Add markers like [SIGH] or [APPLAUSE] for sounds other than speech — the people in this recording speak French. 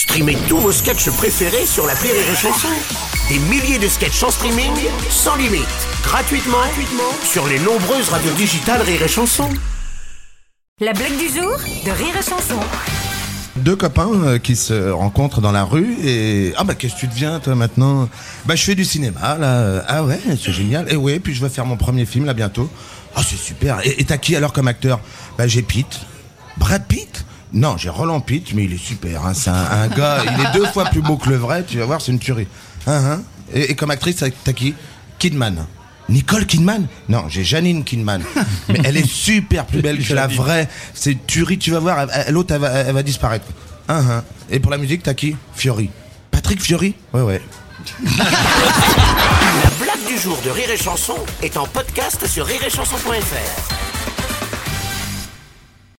Streamez tous vos sketchs préférés sur la Rire et Chanson. Des milliers de sketchs en streaming, sans limite, gratuitement, gratuitement sur les nombreuses radios digitales Rire et Chanson. La blague du jour de Rire et Chanson. deux copains euh, qui se rencontrent dans la rue et ah bah qu'est-ce que tu deviens toi maintenant? Bah je fais du cinéma là. Ah ouais, c'est génial. Et ouais, puis je vais faire mon premier film là bientôt. Ah c'est super. Et et t'as qui alors comme acteur? Bah j'ai Pitt. Brad Pitt? Non, j'ai Roland Pitt, mais il est super. hein. C'est un, un gars, il est deux fois plus beau que le vrai. Tu vas voir, c'est une tuerie. Hein, hein. Et, et comme actrice, t'as qui? Kidman. Nicole Kidman? Non, j'ai Janine Kidman. [LAUGHS] Mais elle est super plus belle que la vraie. C'est tuerie, tu vas voir. elle- L'autre, elle, va- elle va disparaître. Hein, hein. Et pour la musique, t'as qui? Fiori. Patrick Fiori? Ouais, ouais. [LAUGHS] La blague du jour de Rire et Chanson est en podcast sur rireetchanson.fr.